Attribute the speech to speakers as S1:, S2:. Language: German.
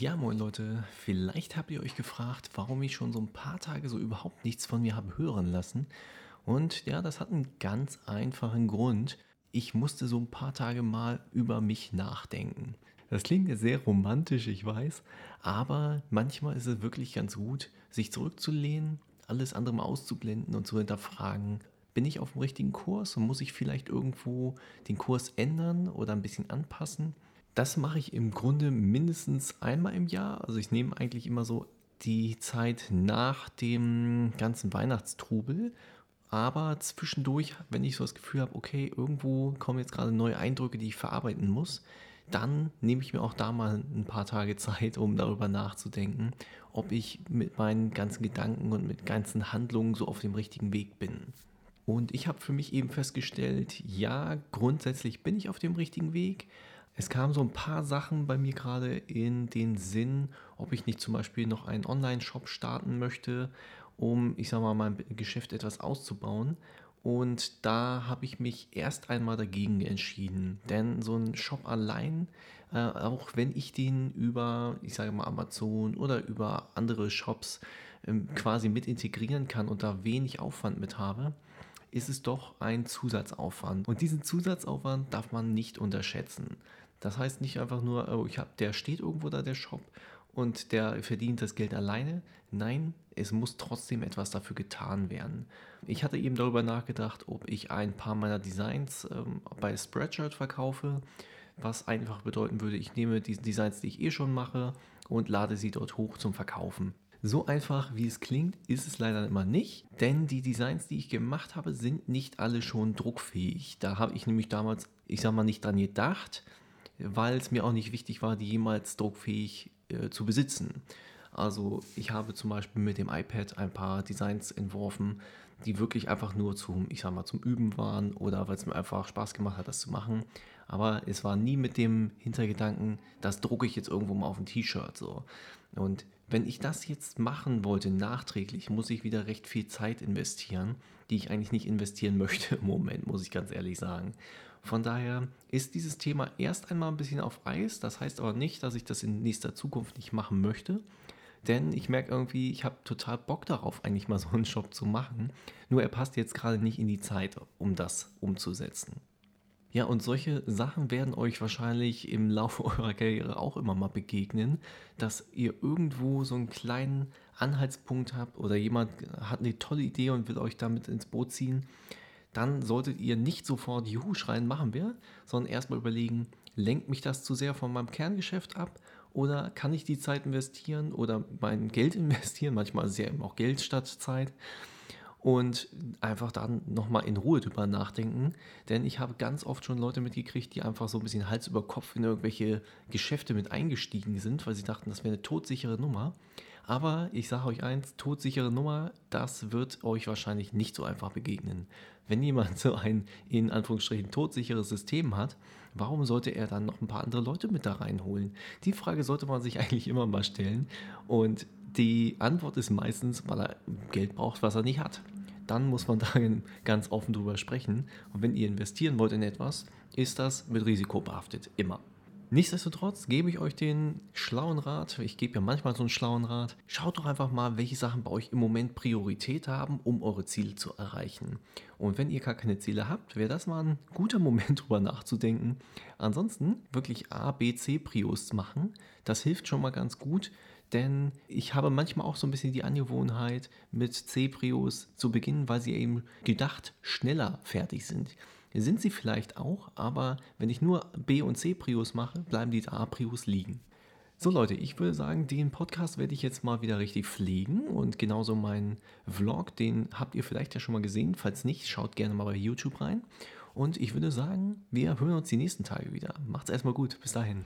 S1: Ja, moin Leute, vielleicht habt ihr euch gefragt, warum ich schon so ein paar Tage so überhaupt nichts von mir habe hören lassen. Und ja, das hat einen ganz einfachen Grund. Ich musste so ein paar Tage mal über mich nachdenken. Das klingt jetzt sehr romantisch, ich weiß, aber manchmal ist es wirklich ganz gut, sich zurückzulehnen, alles andere mal auszublenden und zu hinterfragen, bin ich auf dem richtigen Kurs und muss ich vielleicht irgendwo den Kurs ändern oder ein bisschen anpassen? Das mache ich im Grunde mindestens einmal im Jahr. Also ich nehme eigentlich immer so die Zeit nach dem ganzen Weihnachtstrubel. Aber zwischendurch, wenn ich so das Gefühl habe, okay, irgendwo kommen jetzt gerade neue Eindrücke, die ich verarbeiten muss, dann nehme ich mir auch da mal ein paar Tage Zeit, um darüber nachzudenken, ob ich mit meinen ganzen Gedanken und mit ganzen Handlungen so auf dem richtigen Weg bin. Und ich habe für mich eben festgestellt, ja, grundsätzlich bin ich auf dem richtigen Weg, es kamen so ein paar Sachen bei mir gerade in den Sinn, ob ich nicht zum Beispiel noch einen Online-Shop starten möchte, um, ich sag mal, mein Geschäft etwas auszubauen. Und da habe ich mich erst einmal dagegen entschieden. Denn so ein Shop allein, äh, auch wenn ich den über, ich sage mal, Amazon oder über andere Shops ähm, quasi mit integrieren kann und da wenig Aufwand mit habe, ist es doch ein Zusatzaufwand. Und diesen Zusatzaufwand darf man nicht unterschätzen. Das heißt nicht einfach nur, oh, ich habe, der steht irgendwo da, der Shop, und der verdient das Geld alleine. Nein, es muss trotzdem etwas dafür getan werden. Ich hatte eben darüber nachgedacht, ob ich ein paar meiner Designs ähm, bei Spreadshirt verkaufe, was einfach bedeuten würde, ich nehme die Designs, die ich eh schon mache, und lade sie dort hoch zum Verkaufen. So einfach wie es klingt, ist es leider immer nicht, denn die Designs, die ich gemacht habe, sind nicht alle schon druckfähig. Da habe ich nämlich damals, ich sag mal, nicht dran gedacht, weil es mir auch nicht wichtig war, die jemals druckfähig äh, zu besitzen. Also ich habe zum Beispiel mit dem iPad ein paar Designs entworfen, die wirklich einfach nur zum, ich sag mal, zum Üben waren oder weil es mir einfach Spaß gemacht hat, das zu machen. Aber es war nie mit dem Hintergedanken, das drucke ich jetzt irgendwo mal auf ein T-Shirt. So. Und wenn ich das jetzt machen wollte, nachträglich, muss ich wieder recht viel Zeit investieren, die ich eigentlich nicht investieren möchte im Moment, muss ich ganz ehrlich sagen. Von daher ist dieses Thema erst einmal ein bisschen auf Eis. Das heißt aber nicht, dass ich das in nächster Zukunft nicht machen möchte. Denn ich merke irgendwie, ich habe total Bock darauf, eigentlich mal so einen Shop zu machen. Nur er passt jetzt gerade nicht in die Zeit, um das umzusetzen. Ja, und solche Sachen werden euch wahrscheinlich im Laufe eurer Karriere auch immer mal begegnen, dass ihr irgendwo so einen kleinen Anhaltspunkt habt oder jemand hat eine tolle Idee und will euch damit ins Boot ziehen dann solltet ihr nicht sofort Juhu schreien, machen wir, sondern erstmal überlegen, lenkt mich das zu sehr von meinem Kerngeschäft ab oder kann ich die Zeit investieren oder mein Geld investieren? Manchmal ja eben auch Geld statt Zeit. Und einfach dann nochmal in Ruhe drüber nachdenken. Denn ich habe ganz oft schon Leute mitgekriegt, die einfach so ein bisschen Hals über Kopf in irgendwelche Geschäfte mit eingestiegen sind, weil sie dachten, das wäre eine todsichere Nummer. Aber ich sage euch eins, todsichere Nummer, das wird euch wahrscheinlich nicht so einfach begegnen. Wenn jemand so ein in Anführungsstrichen todsicheres System hat, warum sollte er dann noch ein paar andere Leute mit da reinholen? Die Frage sollte man sich eigentlich immer mal stellen. Und die Antwort ist meistens, weil er Geld braucht, was er nicht hat. Dann muss man da ganz offen drüber sprechen. Und wenn ihr investieren wollt in etwas, ist das mit Risiko behaftet. Immer. Nichtsdestotrotz gebe ich euch den schlauen Rat. Ich gebe ja manchmal so einen schlauen Rat. Schaut doch einfach mal, welche Sachen bei euch im Moment Priorität haben, um eure Ziele zu erreichen. Und wenn ihr gar keine Ziele habt, wäre das mal ein guter Moment, drüber nachzudenken. Ansonsten wirklich A, B, C Prios machen. Das hilft schon mal ganz gut. Denn ich habe manchmal auch so ein bisschen die Angewohnheit, mit C-Prios zu beginnen, weil sie eben gedacht schneller fertig sind sind sie vielleicht auch, aber wenn ich nur B- und C-Prius mache, bleiben die A-Prius liegen. So Leute, ich würde sagen, den Podcast werde ich jetzt mal wieder richtig pflegen und genauso meinen Vlog, den habt ihr vielleicht ja schon mal gesehen. Falls nicht, schaut gerne mal bei YouTube rein. Und ich würde sagen, wir hören uns die nächsten Tage wieder. Macht's erstmal gut. Bis dahin.